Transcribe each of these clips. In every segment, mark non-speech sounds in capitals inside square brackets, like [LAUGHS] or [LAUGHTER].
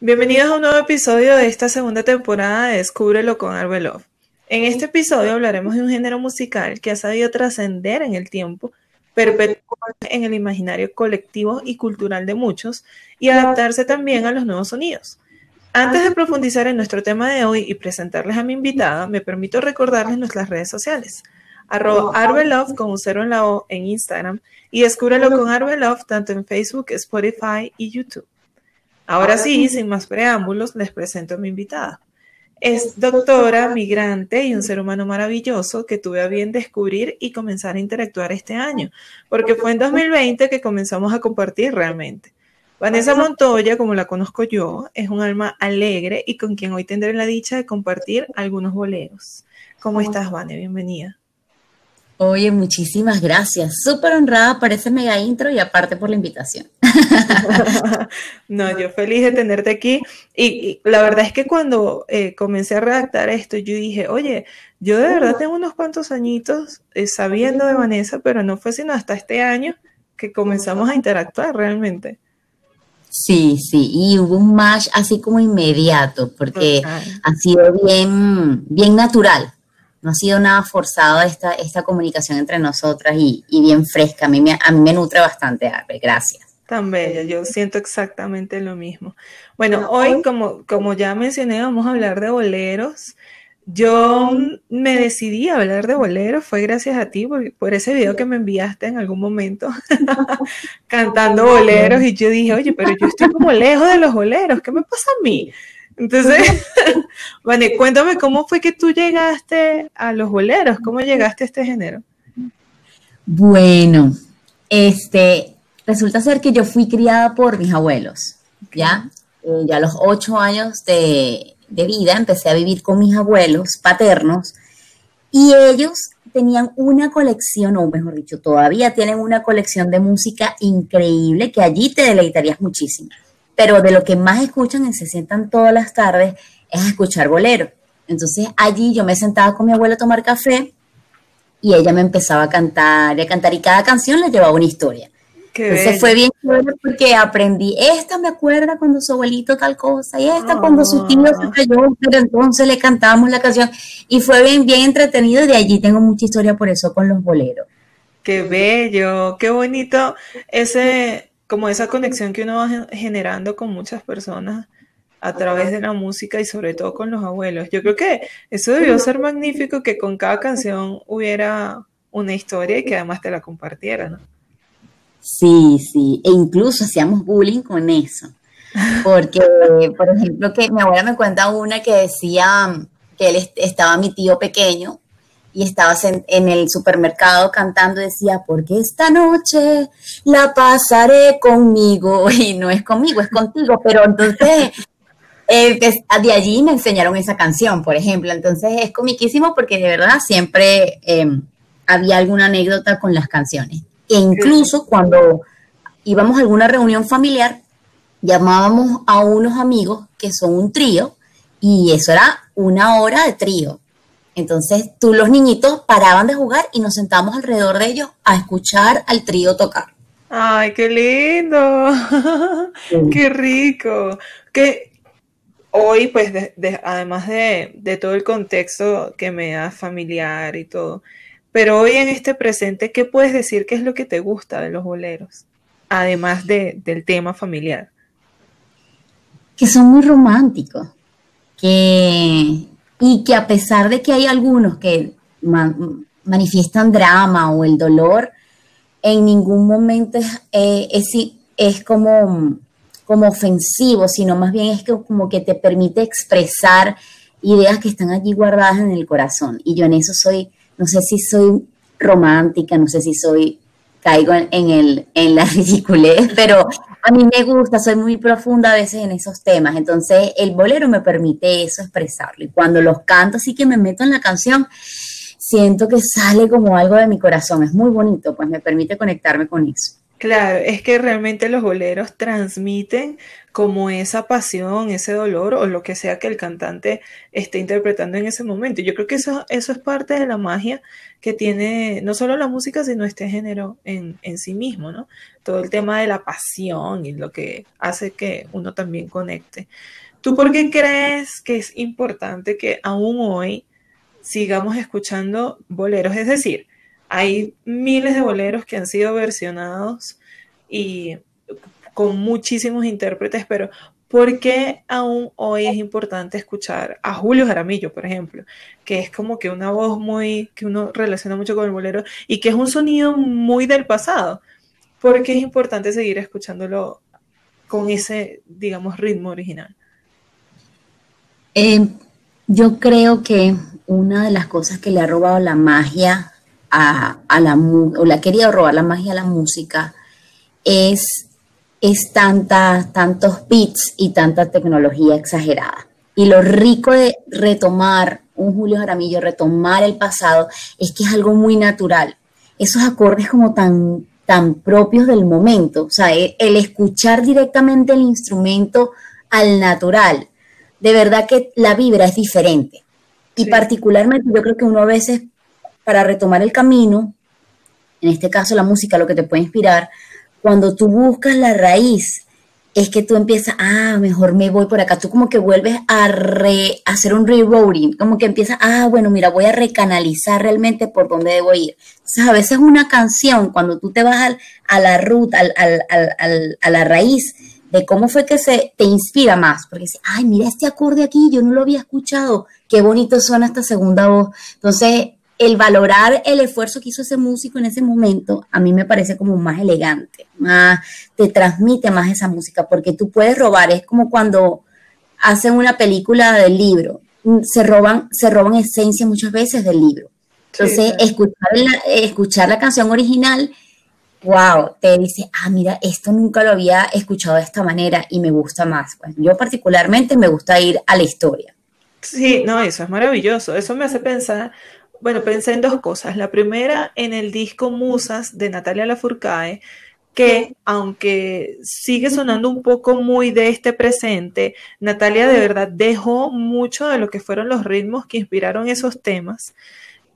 Bienvenidos a un nuevo episodio de esta segunda temporada de Descúbrelo con Arbelov. En este episodio hablaremos de un género musical que ha sabido trascender en el tiempo, perpetuarse en el imaginario colectivo y cultural de muchos y adaptarse también a los nuevos sonidos. Antes de profundizar en nuestro tema de hoy y presentarles a mi invitada, me permito recordarles nuestras redes sociales. Arroba Arbelov con un cero en la O en Instagram y descúbrelo con Arbelov tanto en Facebook, Spotify y YouTube. Ahora sí, sin más preámbulos, les presento a mi invitada. Es doctora, migrante y un ser humano maravilloso que tuve a bien descubrir y comenzar a interactuar este año, porque fue en 2020 que comenzamos a compartir realmente. Vanessa Montoya, como la conozco yo, es un alma alegre y con quien hoy tendré la dicha de compartir algunos boleros. ¿Cómo estás, Vane? Bienvenida. Oye, muchísimas gracias. Súper honrada por ese mega intro y aparte por la invitación. [LAUGHS] no, yo feliz de tenerte aquí. Y, la verdad es que cuando eh, comencé a redactar esto, yo dije, oye, yo de verdad tengo unos cuantos añitos eh, sabiendo de Vanessa, pero no fue sino hasta este año que comenzamos a interactuar realmente. Sí, sí, y hubo un match así como inmediato, porque ha sido bien, bien natural no ha sido nada forzado esta, esta comunicación entre nosotras y, bien fresca. A mí, me, a mí me nutre bastante, Arbe. Gracias. Tan bella, yo siento exactamente lo mismo. Bueno, hoy, como, como ya mencioné, vamos a hablar de boleros. Yo me decidí a hablar de boleros, fue gracias a ti, por, por ese video que me enviaste en algún momento, [LAUGHS] [LAUGHS] cantando boleros, y yo dije, oye, pero yo estoy como lejos de los boleros, ¿qué me pasa a mí? Entonces, Vane, [LAUGHS] cuéntame cómo fue que tú llegaste a los boleros, cómo llegaste a este género. Bueno, este, resulta ser que yo fui criada por mis abuelos, ¿ya? Eh, ya a los ocho años de, de vida empecé a vivir con mis abuelos paternos y ellos tenían una colección, o mejor dicho, todavía tienen una colección de música increíble que allí te deleitarías muchísimo pero de lo que más escuchan y se sientan todas las tardes es escuchar bolero. Entonces allí yo me sentaba con mi abuela a tomar café y ella me empezaba a cantar y a cantar y cada canción le llevaba una historia. entonces fue bien porque aprendí, esta me acuerda cuando su abuelito tal cosa y esta cuando su tío se ah. cayó, pero entonces le cantábamos la canción y fue bien, bien entretenido y de allí tengo mucha historia por eso con los boleros. Qué bello, qué bonito ese, como esa conexión que uno va generando con muchas personas a través de la música y sobre todo con los abuelos. Yo creo que eso debió ser magnífico que con cada canción hubiera una historia y que además te la compartieran. Sí, sí, e incluso hacíamos bullying con eso. Porque, [LAUGHS] por ejemplo, que mi abuela me cuenta una que decía que él estaba mi tío pequeño y estabas en, el supermercado cantando, decía, porque esta noche la pasaré conmigo, [LAUGHS] y no es conmigo, es contigo, pero entonces eh, de allí me enseñaron esa canción, por ejemplo, entonces es comiquísimo porque de verdad siempre em, había alguna anécdota con las canciones. E incluso cuando íbamos a alguna reunión familiar, llamábamos a unos amigos que son un trío, y eso era una hora de trío entonces, tú los niñitos paraban de jugar y nos sentábamos alrededor de ellos a escuchar al trío tocar. Ay, qué lindo, [LAUGHS] qué rico. Que hoy, pues, además de, todo el contexto que me da familiar y todo, pero hoy en este presente, ¿qué puedes decir que es lo que te gusta de los boleros? Además del tema familiar. Que son muy románticos, que y que a pesar de que hay algunos que manifiestan drama o el dolor, en ningún momento es, eh, es, como, como ofensivo, sino más bien es que como que te permite expresar ideas que están allí guardadas en el corazón. Y yo en eso soy, no sé si soy romántica, no sé si soy caigo en, el, en la [LAUGHS] ridiculez, pero a mí me gusta, soy muy profunda a veces en esos temas, entonces el bolero me permite eso, expresarlo. Y cuando los canto, así que me meto en la canción, siento que sale como algo de mi corazón, es muy bonito, pues me permite conectarme con eso. Claro, es que realmente los boleros transmiten como esa pasión, ese dolor o lo que sea que el cantante esté interpretando en ese momento. Yo creo que eso, eso es parte de la magia que tiene no solo la música, sino este género en, en sí mismo, ¿no? Todo el tema de la pasión y lo que hace que uno también conecte. ¿Tú por qué crees que es importante que aún hoy sigamos escuchando boleros? Es decir, hay miles de boleros que han sido versionados y con muchísimos intérpretes, pero ¿por qué aún hoy es importante escuchar a Julio Jaramillo, por ejemplo? Que es como que una voz muy, que uno relaciona mucho con el bolero y que es un sonido muy del pasado. ¿Por qué es importante seguir escuchándolo con ese, digamos, ritmo original? Eh, yo creo que una de las cosas que le ha robado la magia a, la o le ha querido robar la magia a la música es, es tanta, tantos beats y tanta tecnología exagerada. Y lo rico de retomar un Julio Jaramillo, retomar el pasado, es que es algo muy natural. Esos acordes como tan, tan propios del momento, o sea, el, el escuchar directamente el instrumento al natural, de verdad que la vibra es diferente. Y particularmente yo creo que uno a veces, para retomar el camino, en este caso la música, lo que te puede inspirar, cuando tú buscas la raíz, es que tú empiezas, ah, mejor me voy por acá. Tú como que vuelves a, hacer un rerouting, como que empiezas, ah, bueno, mira, voy a recanalizar realmente por dónde debo ir. Entonces, a veces una canción, cuando tú te vas a la ruta, a la raíz, de cómo fue que se te inspira más, porque dice, ay, mira este acorde aquí, yo no lo había escuchado, qué bonito suena esta segunda voz. Entonces, el valorar el esfuerzo que hizo ese músico en ese momento, a mí me parece como más elegante, más, te transmite más esa música, porque tú puedes robar, es como cuando hacen una película del libro, se roban, se roban esencia muchas veces del libro. Entonces, escuchar, escuchar la canción original wow, te dice, ah, mira, esto nunca lo había escuchado de esta manera y me gusta más. Pues yo particularmente me gusta ir a la historia. Sí, no, eso es maravilloso. Eso me hace pensar, bueno, pensé en dos cosas. La primera, en el disco Musas de Natalia Lafourcade, que aunque sigue sonando un poco muy de este presente, Natalia de verdad dejó mucho de lo que fueron los ritmos que inspiraron esos temas.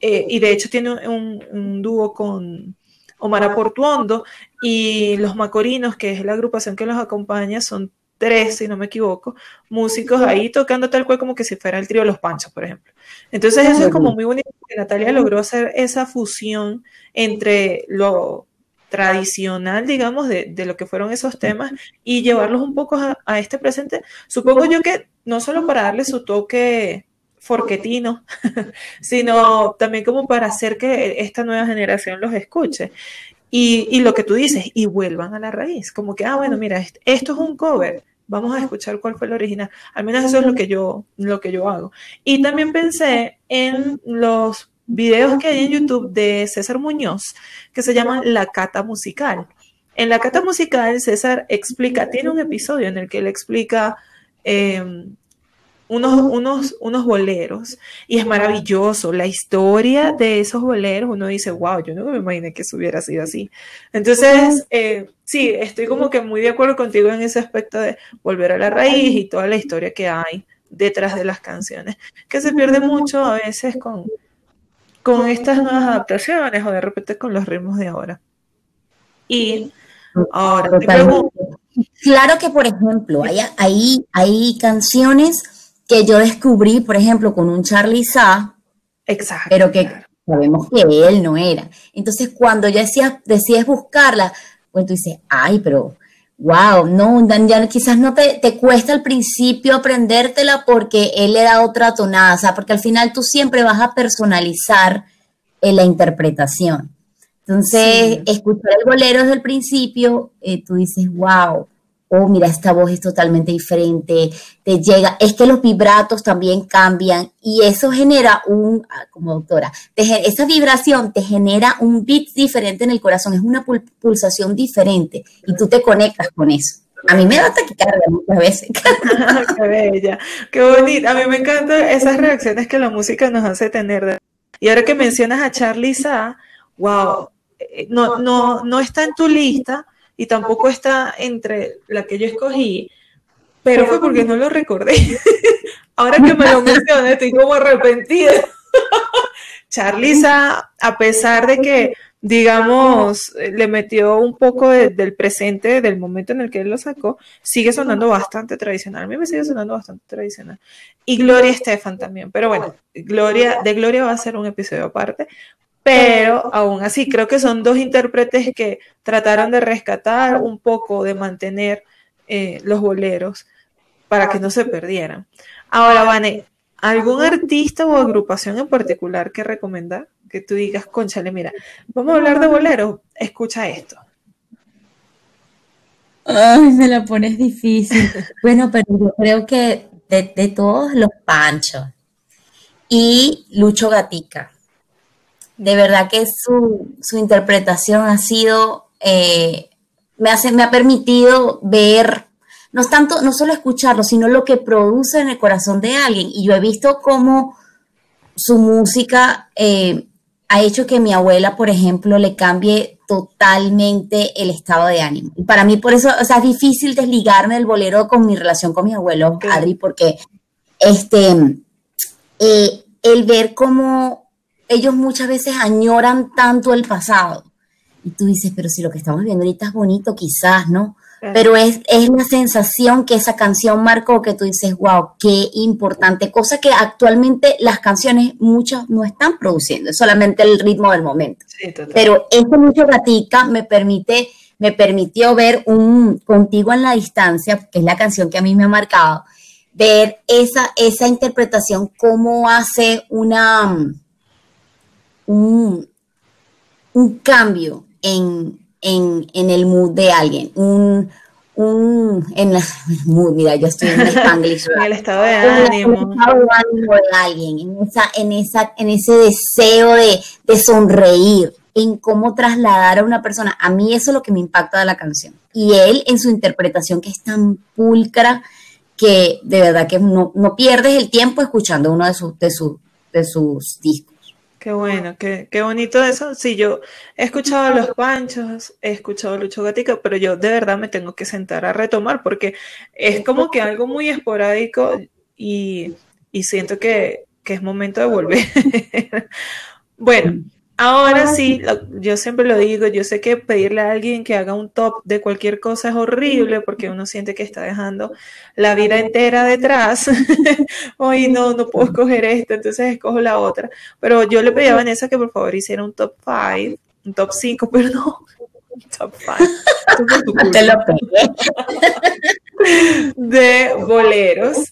Eh, y de hecho tiene un dúo con, Omar Aportuondo y los Macorinos, que es la agrupación que los acompaña, son tres, si no me equivoco, músicos ahí tocando tal cual como que si fuera el trío Los Panchos, por ejemplo. Entonces eso es como muy bonito que Natalia logró hacer esa fusión entre lo tradicional, digamos, de, lo que fueron esos temas y llevarlos un poco a, este presente. Supongo yo que no solo para darle su toque forquetino, [LAUGHS] sino también como para hacer que esta nueva generación los escuche. Y, lo que tú dices, y vuelvan a la raíz, como que, ah, bueno, mira, esto es un cover, vamos a escuchar cuál fue el original. Al menos eso es lo que yo, lo que yo hago. Y también pensé en los videos que hay en YouTube de César Muñoz, que se llaman La Cata Musical. En La Cata Musical, César explica, tiene un episodio en el que él explica em, unos, unos, unos boleros y es maravilloso. La historia de esos boleros, uno dice, wow, yo no me imaginé que eso hubiera sido así. Entonces, eh, sí, estoy como que muy de acuerdo contigo en ese aspecto de volver a la raíz y toda la historia que hay detrás de las canciones, que se pierde mucho a veces con, con estas nuevas adaptaciones o de repente con los ritmos de ahora. Y ahora Claro que, por ejemplo, hay, hay, hay canciones que yo descubrí, por ejemplo, con un Charlie Sa, Exacto. pero que sabemos que él no era. Entonces, cuando ya decías, decides buscarla, pues tú dices, ay, pero wow, no, ya quizás no te, te, cuesta al principio aprendértela porque él le da otra tonada, o sea, porque al final tú siempre vas a personalizar en la interpretación. Entonces, escuchar el bolero desde el principio, eh, tú dices, wow, oh, mira, esta voz es totalmente diferente, te llega, es que los vibratos también cambian y eso genera un, ah, como doctora, esa vibración te genera un beat diferente en el corazón, es una pulsación diferente y tú te conectas con eso. A mí me da taquicardia muchas veces. [LAUGHS] qué bella, qué bonita. A mí me encantan esas reacciones que la música nos hace tener. Y ahora que mencionas a Charlie Sa, wow, eh, no, no, no está en tu lista, y tampoco está entre la que yo escogí, pero fue porque no lo recordé. [LAUGHS] Ahora que me lo mencioné, estoy como arrepentida. [LAUGHS] Charliza, a pesar de que, digamos, le metió un poco del presente, del momento en el que él lo sacó, sigue sonando bastante tradicional. A mí me sigue sonando bastante tradicional. Y Gloria Estefan también. Pero bueno, Gloria, de Gloria va a ser un episodio aparte. Pero aún así, creo que son dos intérpretes que trataron de rescatar un poco, de mantener eh, los boleros para que no se perdieran. Ahora, Vane, ¿algún artista o agrupación en particular que recomendar? Que tú digas, conchale, mira, vamos a hablar de boleros, escucha esto. Ay, me la pones difícil. bueno, pero yo creo que de, todos los panchos y Lucho Gatica, de verdad que su, interpretación ha sido, eh, me, hace, me ha permitido ver no tanto, no solo escucharlo, sino lo que produce en el corazón de alguien. Y yo he visto cómo su música eh, ha hecho que mi abuela, por ejemplo, le cambie totalmente el estado de ánimo. Y para mí, por eso, o sea, es difícil desligarme del bolero con mi relación con mi abuelo, Adri, porque este, eh, el ver cómo ellos muchas veces añoran tanto el pasado. Y tú dices, pero si lo que estamos viendo ahorita es bonito, quizás, ¿no? pero es, es la sensación que esa canción marcó que tú dices, wow, qué importante, cosa que actualmente las canciones muchas no están produciendo, es solamente el ritmo del momento. pero este mucho gatica me permite, me permitió ver un Contigo en la distancia, que es la canción que a mí me ha marcado, ver esa, esa interpretación, cómo hace una, un, un cambio en, en, en el mood de alguien, un, un en la [LAUGHS] mood, mira, yo estoy en el [LAUGHS] Spanglish. en el estado de ánimo. En el estado de ánimo de alguien, en, esa, en, esa, en ese deseo de, de sonreír, en cómo trasladar a una persona. A mí eso es lo que me impacta de la canción. Y él en su interpretación que es tan pulcra que de verdad que no, no pierdes el tiempo escuchando uno de, sus de, sus de sus discos. Qué bueno, qué, qué bonito eso. Sí, yo he escuchado Los Panchos, he escuchado Lucho Gatica, pero yo de verdad me tengo que sentar a retomar porque es como que algo muy esporádico y, y siento que, que es momento de volver. [LAUGHS] bueno, Ahora sí, yo siempre lo digo, yo sé que pedirle a alguien que haga un top de cualquier cosa es horrible porque uno siente que está dejando la vida entera detrás. [LAUGHS] Hoy no, no puedo escoger esta, entonces escojo la otra. Pero yo le pedí a Vanessa que por favor hiciera un top 5, un top 5, [LAUGHS] perdón. Top 5. Te lo de boleros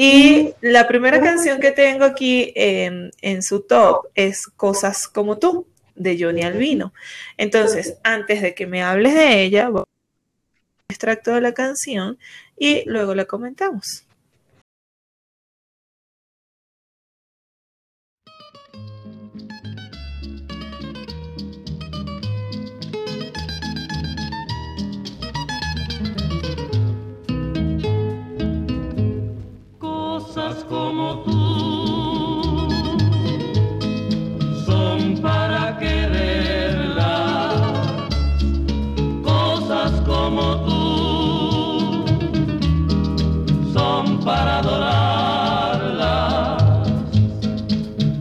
y la primera canción que tengo aquí en, su top es Cosas como tú, de Johnny Albino. Entonces, antes de que me hables de ella, voy a un extracto de la canción y luego la comentamos. Para adorarla,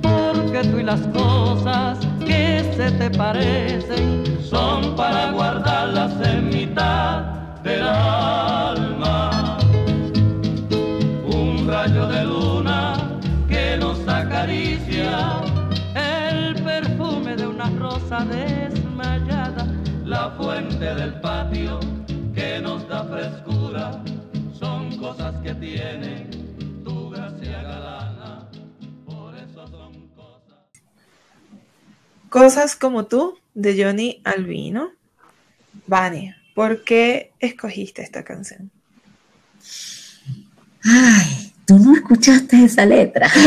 porque tú y las cosas que se te parecen son para guardarlas en mitad del alma. el perfume de una rosa desmayada, la fuente del patio que nos da frescura, cosas que tienen tu gracia galana, por eso son cosas. Cosas como tú, de Johnny Albino. Vania, ¿por qué escogiste esta canción? Ay, tú no escuchaste esa letra. [LAUGHS]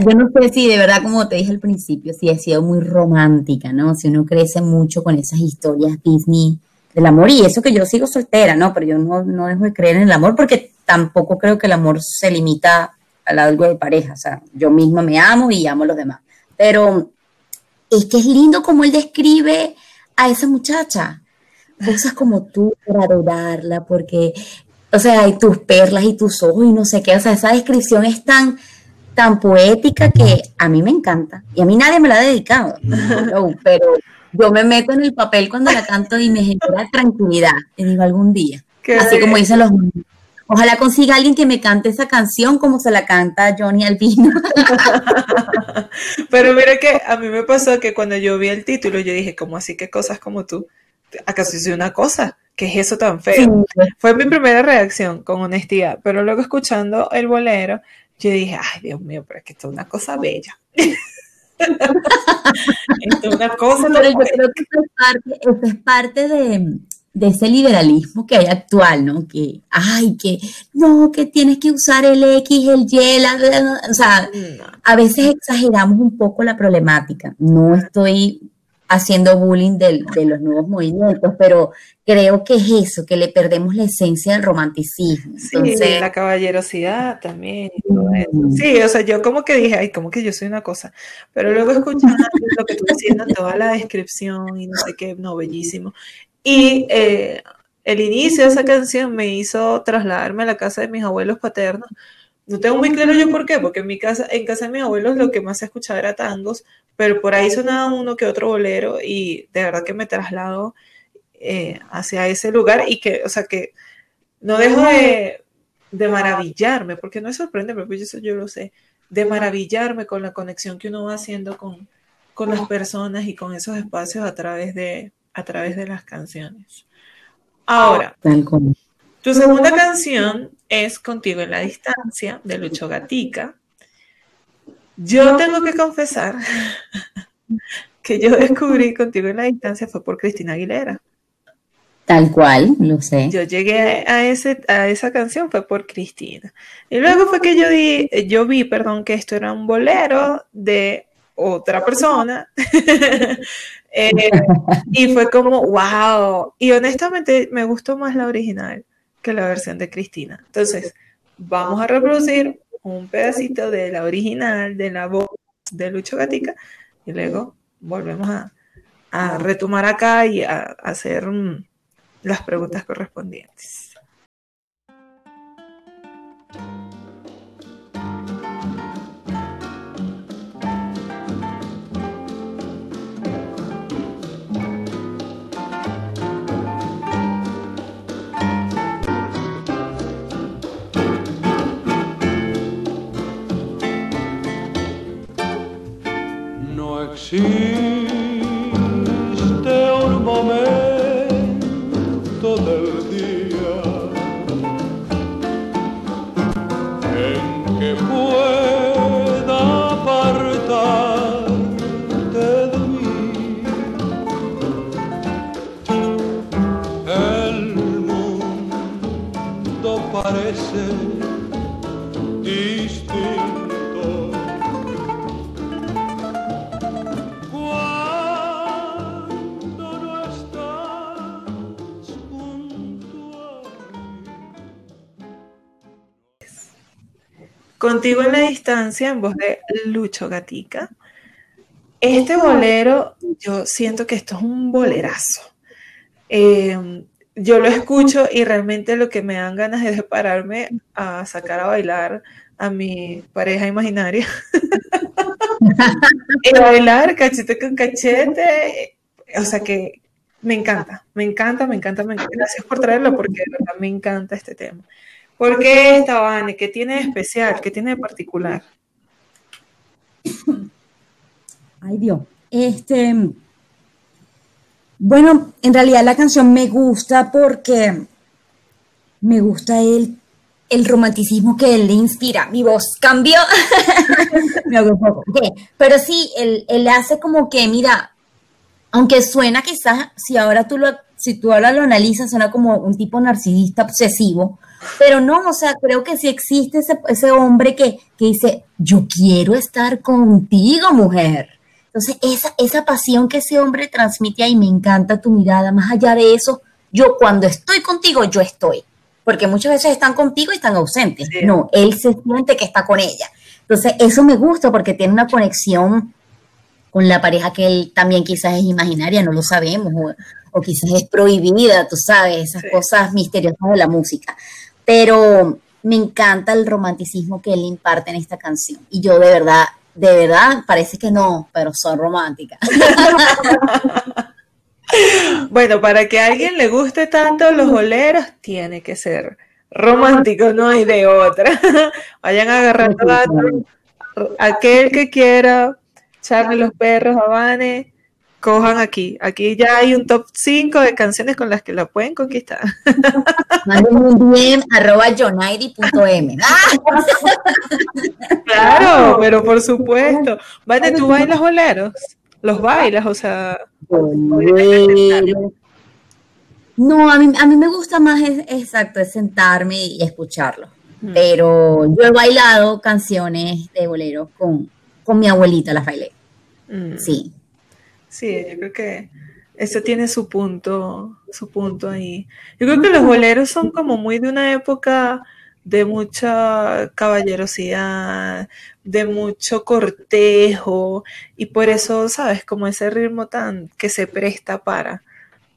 Yo no sé si de verdad, como te dije al principio, si ha sido muy romántica, ¿no? Si uno crece mucho con esas historias Disney del amor, y eso que yo sigo soltera, ¿no? Pero yo no, no dejo de creer en el amor porque tampoco creo que el amor se limita a algo de pareja, o sea, yo misma me amo y amo a los demás. Pero es que es lindo como él describe a esa muchacha. Cosas como tú para adorarla, porque, o sea, hay tus perlas y tus ojos y no sé qué. O sea, esa descripción es tan, tan poética que a mí me encanta. Y a mí nadie me la ha dedicado, [LAUGHS] pero yo me meto en el papel cuando la canto y me genera tranquilidad. Y digo, algún día. Así como dicen los Ojalá consiga alguien que me cante esa canción como se la canta Johnny Albino. [LAUGHS] Pero mira que a mí me pasó que cuando yo vi el título, yo dije, ¿cómo así que cosas como tú? ¿Acaso hice una cosa? ¿Qué es eso tan feo? Fue mi primera reacción, con honestidad. Pero luego escuchando el bolero, yo dije, ay, Dios mío, pero es que esto es una cosa bella. [LAUGHS] esto es una cosa Pero yo creo que eso es parte, es parte de, de ese liberalismo que hay actual, ¿no? Que, ay, que, no, que tienes que usar el X, el Y, la, o sea, a veces exageramos un poco la problemática. No estoy haciendo bullying de, los nuevos movimientos, pero creo que es eso, que le perdemos la esencia del romanticismo. sí, la caballerosidad también. Sí, o sea, yo como que dije, ay, como que yo soy una cosa, pero luego escuchando lo que tú haciendo, toda la descripción y no sé qué, no, bellísimo. Y eh, el inicio de esa canción me hizo trasladarme a la casa de mis abuelos paternos. No tengo muy claro yo por qué, porque en mi casa, en casa de mis abuelos lo que más se escuchaba era tangos, pero por ahí sonaba uno que otro bolero y de verdad que me traslado eh, hacia ese lugar y que, o sea, que no dejo de, maravillarme, porque no es sorprendente, pero eso yo lo sé, de maravillarme con la conexión que uno va haciendo con, con las personas y con esos espacios a través de, a través de las canciones. Ahora, tu segunda canción es Contigo en la Distancia, de Lucho Gatica. Yo tengo que confesar [LAUGHS] que yo descubrí Contigo en la Distancia fue por Cristina Aguilera. Tal cual, lo sé. Yo llegué a, ese, a esa canción fue por Cristina. Y luego fue que yo, di, yo vi, perdón, que esto era un bolero de otra persona. [LAUGHS] Eh, y fue como, wow. Y honestamente me gustó más la original que la versión de Cristina. Entonces, vamos a reproducir un pedacito de la original, de la voz de Lucho Gatica, y luego volvemos a, retomar acá y a, hacer mm, las preguntas correspondientes. Existe Contigo en la distancia, en voz de Lucho Gatica. Este bolero, yo siento que esto es un bolerazo. Em, yo lo escucho y realmente lo que me dan ganas es de pararme a sacar a bailar a mi pareja imaginaria. [LAUGHS] y bailar cachete con cachete. O sea que me encanta, me encanta, me encanta, me encanta. Gracias por traerlo porque de verdad me encanta este tema. ¿Por qué esta Vane? ¿Qué tiene de especial? ¿Qué tiene de particular? Ay Dios. Este, bueno, en realidad la canción me gusta porque me gusta el, el romanticismo que él le inspira. Mi voz cambió. [LAUGHS] me hago un poco. Pero sí, él, él, hace como que, mira, aunque suena quizás, si ahora tú lo, si tú ahora lo analizas, suena como un tipo narcisista obsesivo, pero no, o sea, creo que sí existe ese, ese hombre que, que, dice, yo quiero estar contigo, mujer. Entonces, esa, esa pasión que ese hombre transmite ahí, me encanta tu mirada. Más allá de eso, yo cuando estoy contigo, yo estoy. Porque muchas veces están contigo y están ausentes. No, él se siente que está con ella. Entonces, eso me gusta porque tiene una conexión con la pareja que él también quizás es imaginaria, no lo sabemos, o, o quizás es prohibida, tú sabes, esas Sí. cosas misteriosas de la música. Pero me encanta el romanticismo que él imparte en esta canción. Y yo de verdad, de verdad, parece que no, pero son románticas. [LAUGHS] Bueno, para que a alguien le guste tanto los boleros, tiene que ser romántico, no hay de otra. [LAUGHS] Vayan agarrando datos. Aquel que quiera echarle los perros a Vane, cojan aquí. Aquí ya hay un top 5 de canciones con las que la pueden conquistar. [LAUGHS] Mándenme un DM arroba jonairi.m. ¡Ah! [LAUGHS] Claro, pero por supuesto. Vane, ¿tú bailas boleros? Los bailas, o sea, Bolero. No, a mí, a mí me gusta más, es- exacto, es sentarme y escucharlo. Mm. Pero yo he bailado canciones de bolero con, con mi abuelita, las bailé. mm, Sí. Sí, yo creo que eso tiene su punto, su punto ahí. Yo creo que los boleros son como muy de una época de mucha caballerosidad, de mucho cortejo, y por eso, ¿sabes? Como ese ritmo tan que se presta para.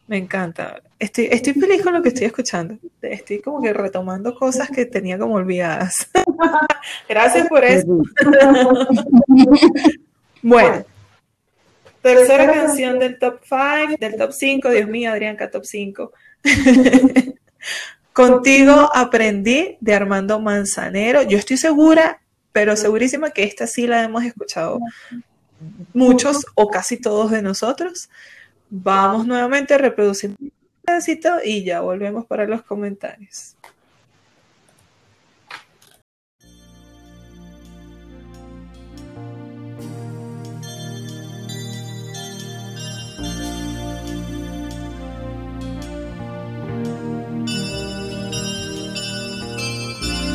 Me encanta. Estoy, estoy feliz con lo que estoy escuchando. Estoy como que retomando cosas que tenía como olvidadas. [LAUGHS] Gracias por eso. [LAUGHS] Bueno, tercera canción del top 5, del top 5, Dios mío, Adrianca, top 5. [LAUGHS] Contigo aprendí de Armando Manzanero. Yo estoy segura, pero segurísima que esta sí la hemos escuchado muchos o casi todos de nosotros. Vamos nuevamente a reproducir un pedacito y ya volvemos para los comentarios.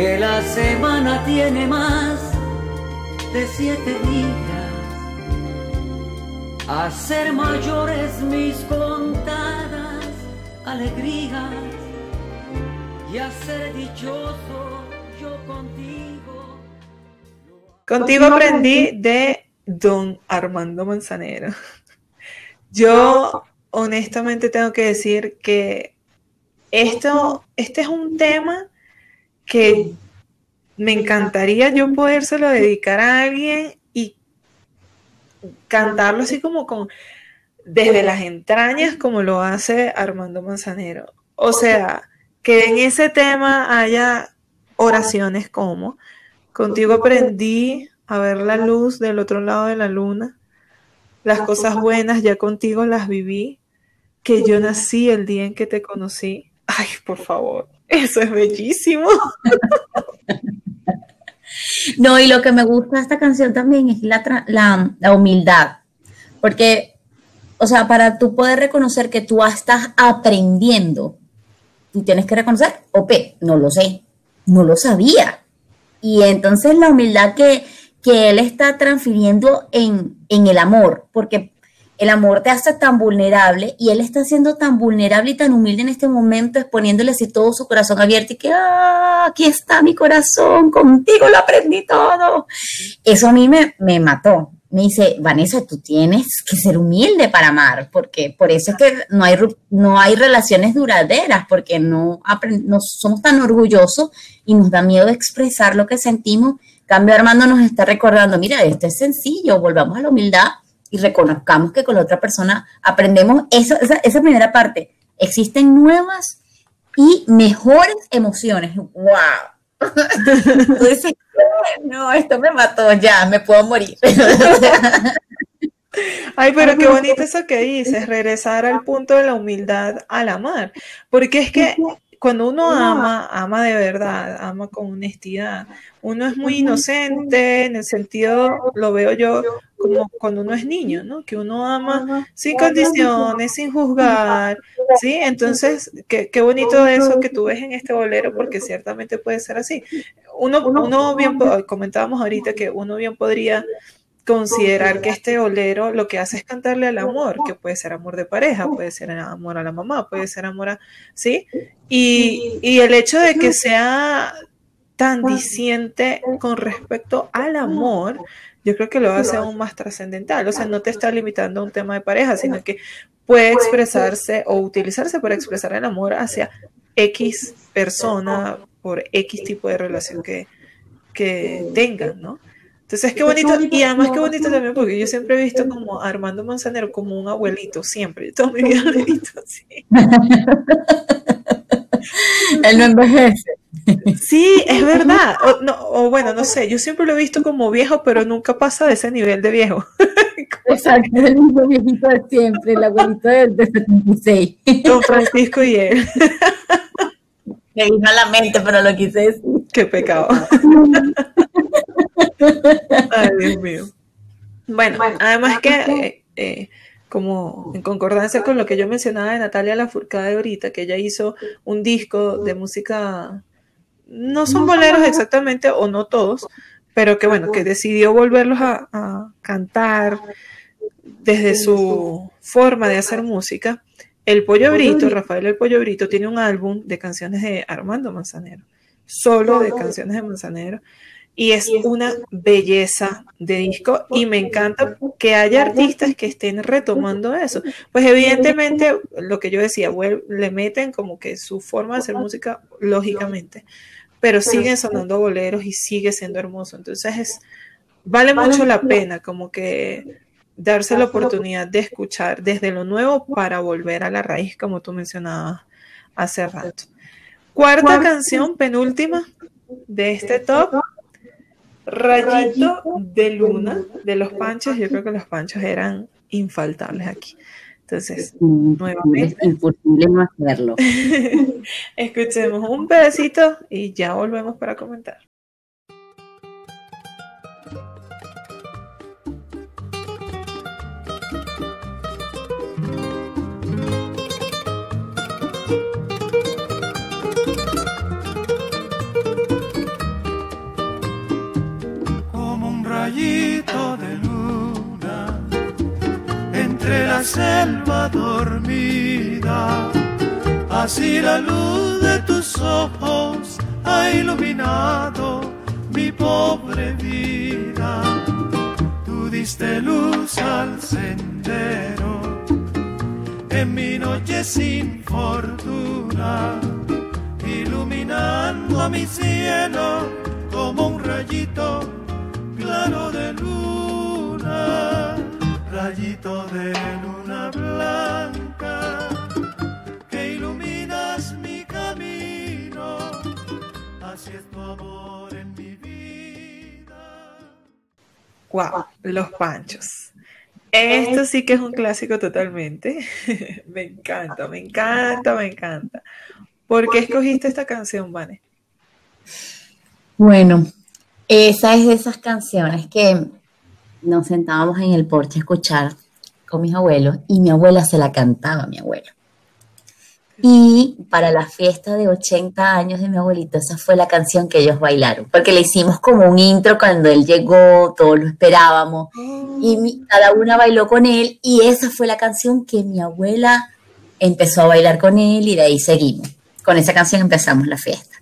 que la semana tiene más de siete días. Hacer mayores mis contadas alegrías y hacer dichoso yo contigo. Contigo aprendí de Don Armando Manzanero. [LAUGHS] Yo honestamente tengo que decir que esto, este es un tema que me encantaría yo podérselo dedicar a alguien y cantarlo así como con desde las entrañas como lo hace Armando Manzanero. O sea, que en ese tema haya oraciones como contigo aprendí a ver la luz del otro lado de la luna. Las cosas buenas ya contigo las viví. Que yo nací el día en que te conocí. Ay, por favor, eso es bellísimo. [LAUGHS] No, y lo que me gusta esta canción también es la, la, la humildad. Porque, o sea, para tú poder reconocer que tú estás aprendiendo, tú tienes que reconocer, OP, no lo sé, no lo sabía. Y entonces la humildad que, que él está transfiriendo en, en el amor, porque el amor te hace tan vulnerable y él está siendo tan vulnerable y tan humilde en este momento, exponiéndole así todo su corazón abierto y que, ah, aquí está mi corazón, contigo lo aprendí todo. Eso a mí me, me mató. Me dice, Vanessa, tú tienes que ser humilde para amar, porque por eso es que no hay, no hay relaciones duraderas, porque no, no somos tan orgullosos y nos da miedo expresar lo que sentimos. En Cambio Armando nos está recordando, mira, esto es sencillo, volvamos a la humildad y reconozcamos que con la otra persona aprendemos eso, esa, esa primera parte. Existen nuevas y mejores emociones. ¡Wow! [LAUGHS] Tú dices, no, esto me mató, ya, me puedo morir. Ay, pero qué bonito eso que dices, regresar al punto de la humildad al amar. Porque es que cuando uno ama, ama de verdad, ama con honestidad. Uno es muy inocente, en el sentido, lo veo yo, como cuando uno es niño, ¿no? Que uno ama sin condiciones, sin juzgar, ¿sí? Entonces, qué, qué bonito eso que tú ves en este bolero, porque ciertamente puede ser así. Uno, uno bien, comentábamos ahorita que uno bien podría considerar que este bolero lo que hace es cantarle al amor, que puede ser amor de pareja, puede ser amor a la mamá, puede ser amor a, ¿sí? Y, y el hecho de que sea tan diciente con respecto al amor, yo creo que lo hace aún más trascendental. O sea, no te está limitando a un tema de pareja, sino que puede expresarse o utilizarse para expresar el amor hacia X persona por X tipo de relación que, que tengan, ¿no? Entonces, qué bonito, y además qué bonito también, porque yo siempre he visto como a Armando Manzanero como un abuelito, siempre, toda mi [LAUGHS] vida lo he visto así. [LAUGHS] Él no envejece. Sí, es [LAUGHS] verdad. O, no, o bueno, no sé, yo siempre lo he visto como viejo, pero nunca pasa de ese nivel de viejo. [LAUGHS] Exacto, el mismo viejito de siempre, el abuelito del de 76. Don Francisco y él. [LAUGHS] Me vino a la mente, pero lo quise decir. Qué pecado. Ay, Dios mío. Bueno, además que, eh, eh, como en concordancia con lo que yo mencionaba de Natalia Lafourcade ahorita, que ella hizo un disco de música, no son boleros exactamente, o no todos, pero que bueno, que decidió volverlos a, a cantar desde su forma de hacer música. El Pollo Brito, Rafael El Pollo Brito, tiene un álbum de canciones de Armando Manzanero, solo de canciones de Manzanero, y es una belleza de disco y me encanta que haya artistas que estén retomando eso. Pues evidentemente, lo que yo decía, le meten como que su forma de hacer música, lógicamente, pero siguen sonando boleros y sigue siendo hermoso. Entonces, es, vale mucho la pena como que darse la oportunidad de escuchar desde lo nuevo para volver a la raíz, como tú mencionabas hace rato. Cuarta canción, penúltima de este top, Rayito de Luna de los Panchos. Yo creo que los Panchos eran infaltables aquí. Entonces, nuevamente, Es imposible no hacerlo. [LAUGHS] escuchemos un pedacito y ya volvemos para comentar. Entre la selva dormida. Así la luz de tus ojos ha iluminado mi pobre vida. Tú diste luz al sendero en mi noche sin fortuna iluminando a mi cielo como un rayito claro de luna, rayito de luna blanca que iluminas mi camino, así es tu amor en mi vida. Wow, los Panchos. Esto sí que es un clásico totalmente. [LAUGHS] me encanta, me encanta, me encanta. ¿Por qué escogiste esta canción, Vane? Bueno, esa es de esas canciones que nos sentábamos en el porche a escuchar con mis abuelos y mi abuela se la cantaba a mi abuelo. Y para la fiesta de 80 años de mi abuelito, esa fue la canción que ellos bailaron, porque le hicimos como un intro cuando él llegó, todos lo esperábamos, y mi- cada una bailó con él, y esa fue la canción que mi abuela empezó a bailar con él, y de ahí seguimos. Con esa canción empezamos la fiesta.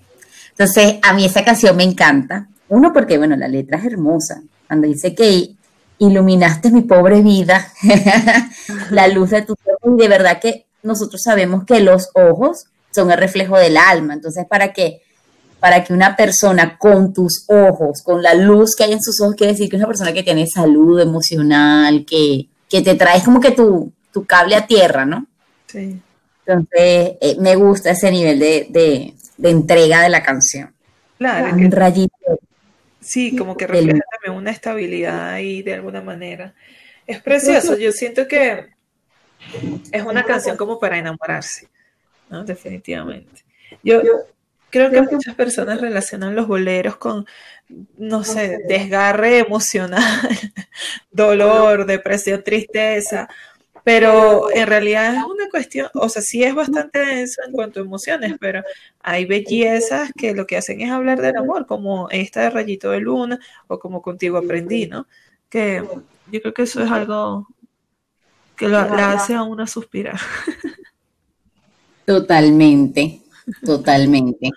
Entonces, a mí esa canción me encanta. Uno, porque, bueno, la letra es hermosa. Cuando dice que iluminaste mi pobre vida, [LAUGHS] la luz de tus ojos, y de verdad que nosotros sabemos que los ojos son el reflejo del alma. Entonces, para que, para que una persona con tus ojos, con la luz que hay en sus ojos, quiere decir que es una persona que tiene salud emocional, que, que te trae como que tu, tu cable a tierra, ¿no? Sí. Entonces, eh, me gusta ese nivel de, de- de entrega de la canción. Claro, Un que rayito. Sí, como que refleja también una estabilidad ahí de alguna manera. Es precioso, yo siento que es una canción como para enamorarse, ¿no? Definitivamente. Yo, Creo que muchas personas relacionan los boleros con, no sé, desgarre emocional, [LAUGHS] dolor, depresión, tristeza, pero en realidad es una cuestión, o sea, sí es bastante denso en cuanto a emociones, pero hay bellezas que lo que hacen es hablar del amor, como esta de Rayito de Luna o como Contigo Aprendí, ¿no? Que yo creo que eso es algo que lo, la hace a una suspirar. [LAUGHS] Totalmente, [LAUGHS] totalmente.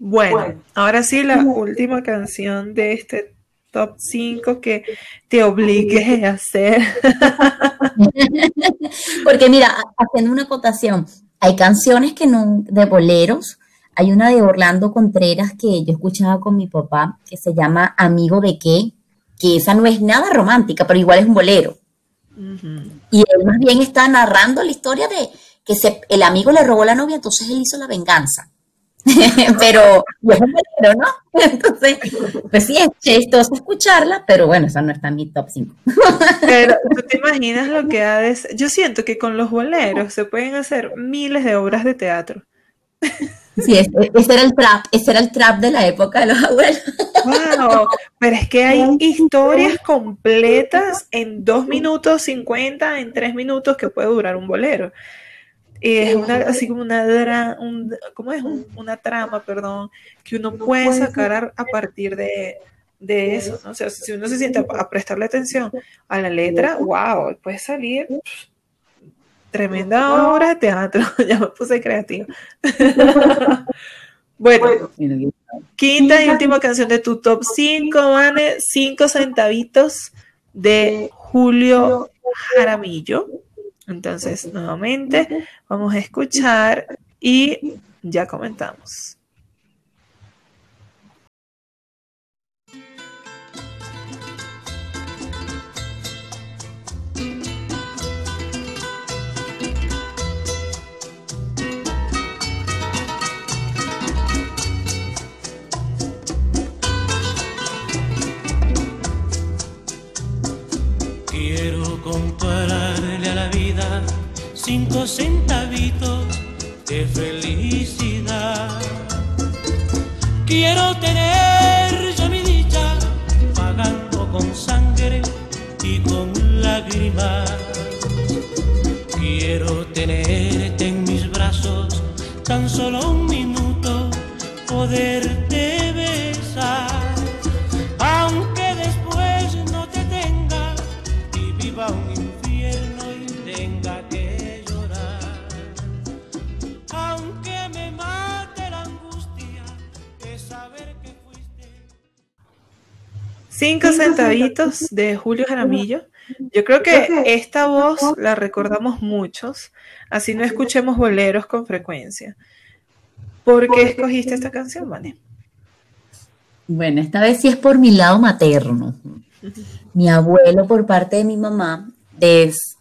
Bueno, ahora sí la última canción de este top 5 que te obligue a hacer. [LAUGHS] Porque mira, haciendo una acotación, hay canciones que no, de boleros, hay una de Orlando Contreras que yo escuchaba con mi papá, que se llama Amigo de qué, que esa no es nada romántica, pero igual es un bolero. Y él más bien está narrando la historia de que se, el amigo le robó la novia, entonces él hizo la venganza. [LAUGHS] pero es un bolero, ¿no? [LAUGHS] Entonces, pues sí, es chistoso escucharla, pero bueno, esa no está en mi top 5. [LAUGHS] pero tú te imaginas lo que ha de Yo siento que con los boleros se pueden hacer miles de obras de teatro. Sí, ese, era el trap, ese era el trap de la época de los abuelos. Wow, pero es que hay historias completas en 2 minutos 50, en 3 minutos que puede durar un bolero. Es una, así como una, un, ¿cómo es? una trama, perdón, que uno puede sacar a, partir de, de eso, ¿no? O sea, si uno se siente a, prestarle atención a la letra, wow, puede salir tremenda obra de teatro, [LAUGHS] ya me puse creativa. [LAUGHS] bueno, quinta y última canción de tu top 5, Vane, 5 centavitos de Julio Jaramillo. Entonces, nuevamente, vamos a escuchar y ya comentamos. Cinco centavitos de felicidad. Quiero tener yo mi dicha pagando con sangre y con lágrimas. Quiero tenerte en mis brazos tan solo un minuto, poderte besar, Cinco centavitos de Julio Jaramillo. Yo creo que esta voz la recordamos muchos, así no escuchemos boleros con frecuencia. ¿Por qué escogiste esta canción, Vane? Bueno, esta vez sí es por mi lado materno. Mi abuelo, por parte de mi mamá,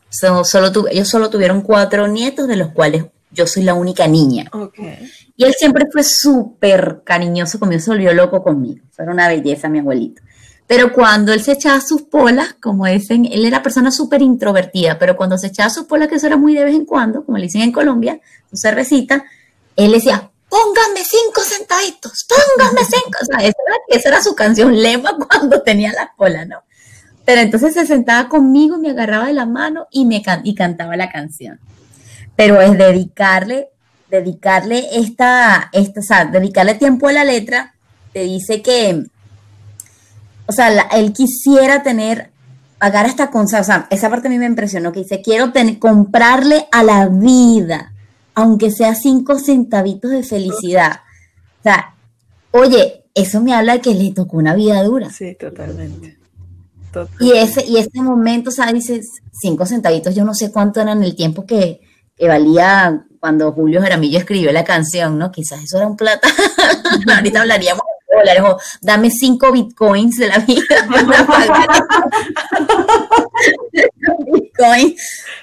solo ellos solo tuvieron cuatro nietos, de los cuales yo soy la única niña. Y él siempre fue súper cariñoso conmigo, se volvió loco conmigo. Fue una belleza mi abuelito. Pero cuando él se echaba sus polas, como dicen, él era persona súper introvertida, pero cuando se echaba sus polas, que eso era muy de vez en cuando, como le dicen en Colombia, su cervecita, él decía, pónganme cinco centavitos, pónganme cinco. O sea, esa era, su canción lema [LAUGHS] cuando tenía las polas, ¿no? Pero entonces se sentaba conmigo, me agarraba de la mano y, me y cantaba la canción. Pero es dedicarle, dedicarle esta, esta, o sea, dedicarle tiempo a la letra, te dice que o sea, él quisiera tener, pagar esta cosa, o sea, esa parte a mí me impresionó, que dice, quiero tener, comprarle a la vida, aunque sea cinco centavitos de felicidad. O sea, oye, eso me habla de que le tocó una vida dura. Sí, totalmente. Y ese, y ese momento, o sea, dices, cinco centavitos, yo no sé cuánto eran el tiempo que, que valía cuando Julio Jaramillo escribió la canción, ¿no? Quizás eso era un plata. [LAUGHS] Ahorita hablaríamos dólares o dame cinco bitcoins de la vida [LAUGHS]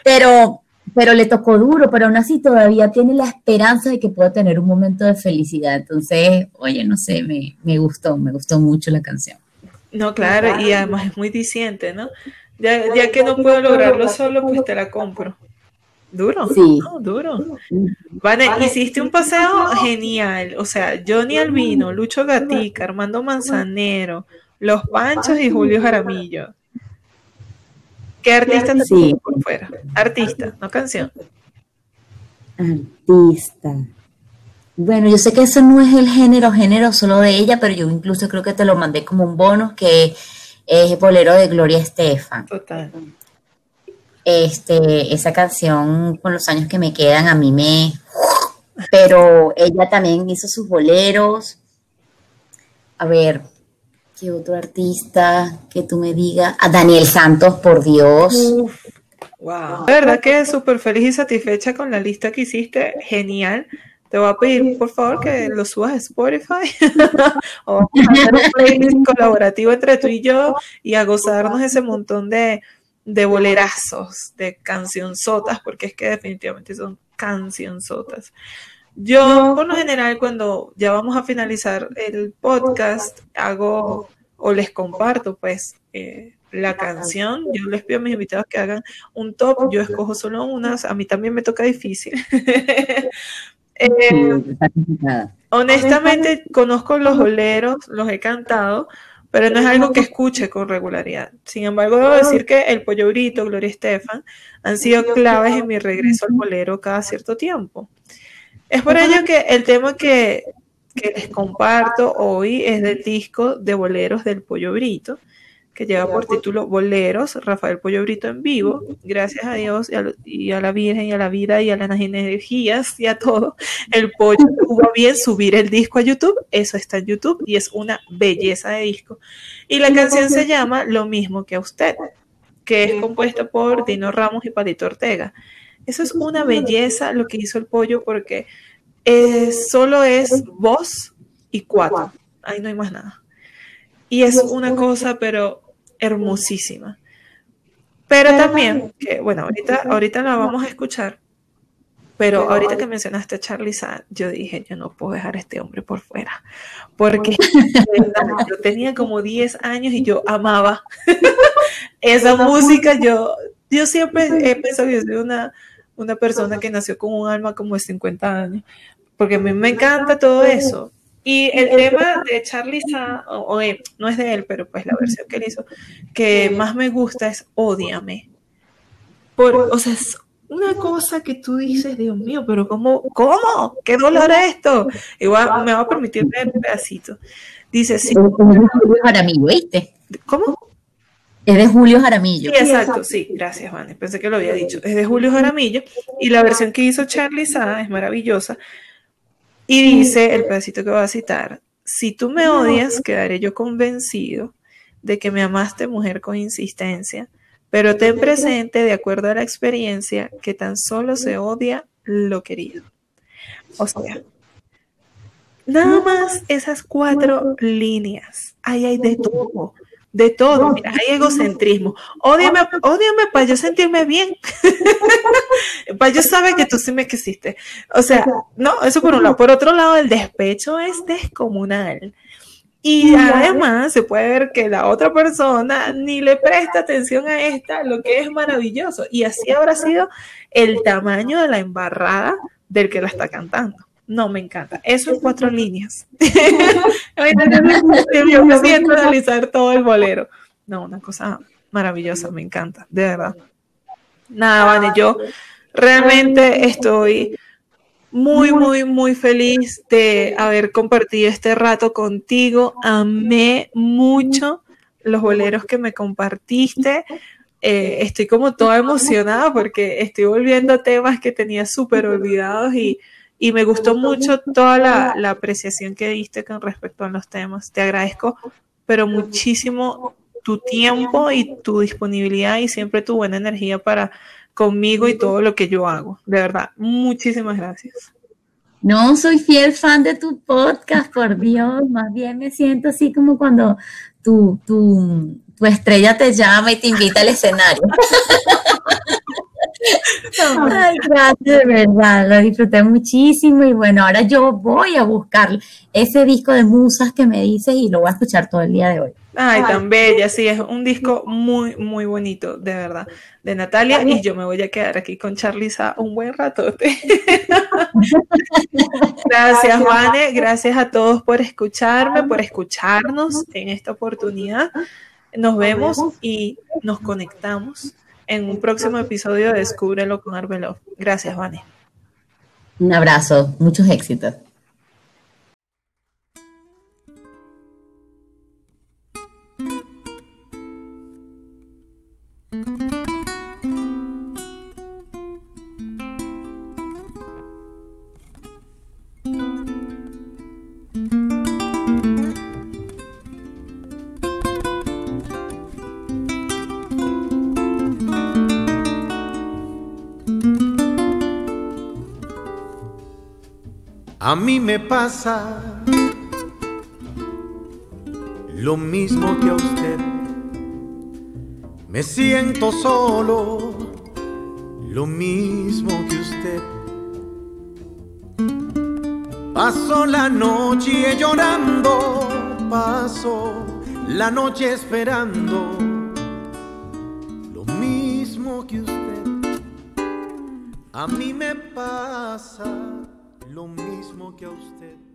Pero, pero le tocó duro, pero aún así todavía tiene la esperanza de que pueda tener un momento de felicidad. Entonces, oye, no sé, me, me gustó, me gustó mucho la canción. No, claro, y además es muy diciente, ¿no? Ya que no puedo lograrlo solo, pues te la compro. Duro, Sí. no, duro. Vale, hiciste un paseo genial. O sea, Johnny Albino, Lucho Gatica, Armando Manzanero, Los Panchos y Julio Jaramillo. ¿Qué artista te Sí. por fuera? Artista, no canción. Artista. Bueno, yo sé que eso no es el género, género solo de ella, pero yo incluso creo que te lo mandé como un bonus, que es Bolero de Gloria Estefan. Total. Este, esa canción con los años que me quedan a mí me... Pero ella también hizo sus boleros. A ver, ¿qué otro artista que tú me digas? A Daniel Santos, por Dios. Wow. La verdad que súper feliz y satisfecha con la lista que hiciste. Genial. Te voy a pedir, por favor, que lo subas a Spotify [LAUGHS] o vamos a hacer un playlist colaborativo entre tú y yo y a gozarnos ese montón de, de bolerazos, de cancionzotas, porque es que definitivamente son cancionzotas. Yo, por lo general, cuando ya vamos a finalizar el podcast, hago o les comparto, pues, eh, la canción. Yo les pido a mis invitados que hagan un top. Yo escojo solo unas. A mí también me toca difícil. [LAUGHS] Eh, honestamente, conozco los boleros, los he cantado, pero no es algo que escuche con regularidad. Sin embargo, debo decir que el Pollo Brito, Gloria Estefan, han sido claves en mi regreso al bolero cada cierto tiempo. Es por ello que el tema que, que les comparto hoy es del disco de boleros del Pollo Brito, que lleva por título Boleros, Rafael Pollo Brito en vivo. Gracias a Dios y a, lo- y a la Virgen y a la vida y a las energías y a todo, el Pollo tuvo bien subir el disco a YouTube. Eso está en YouTube y es una belleza de disco. Y la canción se llama Lo mismo que a usted, que es compuesta por Dino Ramos y Palito Ortega. Eso es una belleza lo que hizo el pollo porque eh, solo es voz y cuatro. Ahí no hay más nada. Y es una cosa, pero hermosísima. Pero también, que bueno, ahorita, ahorita la vamos a escuchar, pero ahorita que mencionaste a Charlie Sad, yo dije, yo no puedo dejar a este hombre por fuera, porque [LAUGHS] yo tenía como 10 años y yo amaba [LAUGHS] esa música, yo, yo siempre he pensado que yo soy una, una persona que nació con un alma como de 50 años, porque a mí me encanta todo eso. Y el tema de Charlie Sa, o, o, eh, no es de él, pero pues la versión que él hizo, que más me gusta es Ódiame. Por, o sea, es una cosa que tú dices, Dios mío, pero ¿cómo? ¿Cómo? ¿Qué dolor es esto? Igual me va a permitir leer un pedacito. Dice, sí, Es de Julio Jaramillo, ¿viste? ¿cómo? Es de Julio Jaramillo. Sí, exacto, sí, gracias, Vane. Pensé que lo había dicho. Es de Julio Jaramillo y la versión que hizo Charlie Sa es maravillosa. Y dice el pedacito que voy a citar: Si tú me odias, quedaré yo convencido de que me amaste, mujer, con insistencia. Pero ten presente, de acuerdo a la experiencia, que tan solo se odia lo querido. O sea, nada más esas cuatro líneas. Ahí hay de todo de todo, mira, hay egocentrismo. Ódiame, ódiame para yo sentirme bien. [LAUGHS] para yo saber que tú sí me quisiste. O sea, no, eso por un lado. Por otro lado, el despecho es descomunal. Y además se puede ver que la otra persona ni le presta atención a esta, lo que es maravilloso. Y así habrá sido el tamaño de la embarrada del que la está cantando. No, me encanta. Eso en cuatro líneas. [LAUGHS] Me siento analizar todo el bolero. No, una cosa maravillosa, me encanta, de verdad. Nada, Vane, yo realmente estoy muy, muy, muy feliz de haber compartido este rato contigo. Amé mucho los boleros que me compartiste. Eh, estoy como toda emocionada porque estoy volviendo a temas que tenía súper olvidados y, y me gustó mucho toda la, la, apreciación que diste con respecto a los temas. Te agradezco, pero muchísimo tu tiempo y tu disponibilidad y siempre tu buena energía para conmigo y todo lo que yo hago. De verdad, muchísimas gracias. No, soy fiel fan de tu podcast, por Dios. Más bien me siento así como cuando tu, tu, tu estrella te llama y te invita al escenario. [LAUGHS] [LAUGHS] Ay, [LAUGHS] gracias, de verdad, lo disfruté muchísimo y bueno, ahora yo voy a buscar ese disco de musas que me dices y lo voy a escuchar todo el día de hoy. Ay, tan bella, sí, es un disco muy, muy bonito, de verdad, de Natalia, y yo me voy a quedar aquí con Charlisa un buen ratote. [LAUGHS] gracias, Vane, gracias a todos por escucharme, por escucharnos en esta oportunidad. Nos vemos y nos conectamos en un próximo episodio de Descúbrelo con Arbelov. Gracias, Vane. Un abrazo, muchos éxitos. A mí me pasa lo mismo que a usted. Me siento solo, lo mismo que usted. Paso la noche llorando, paso la noche esperando, lo mismo que usted. A mí me pasa lo mismo que a usted.